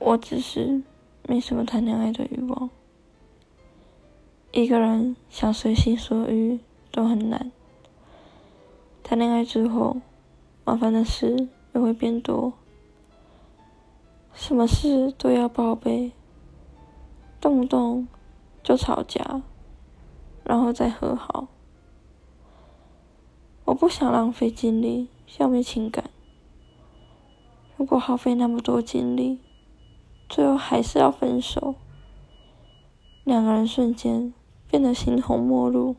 我只是没什么谈恋爱的欲望。一个人想随心所欲都很难。谈恋爱之后，麻烦的事又会变多，什么事都要报备，动不动就吵架，然后再和好。我不想浪费精力消灭情感。如果耗费那么多精力，最后还是要分手，两个人瞬间变得形同陌路。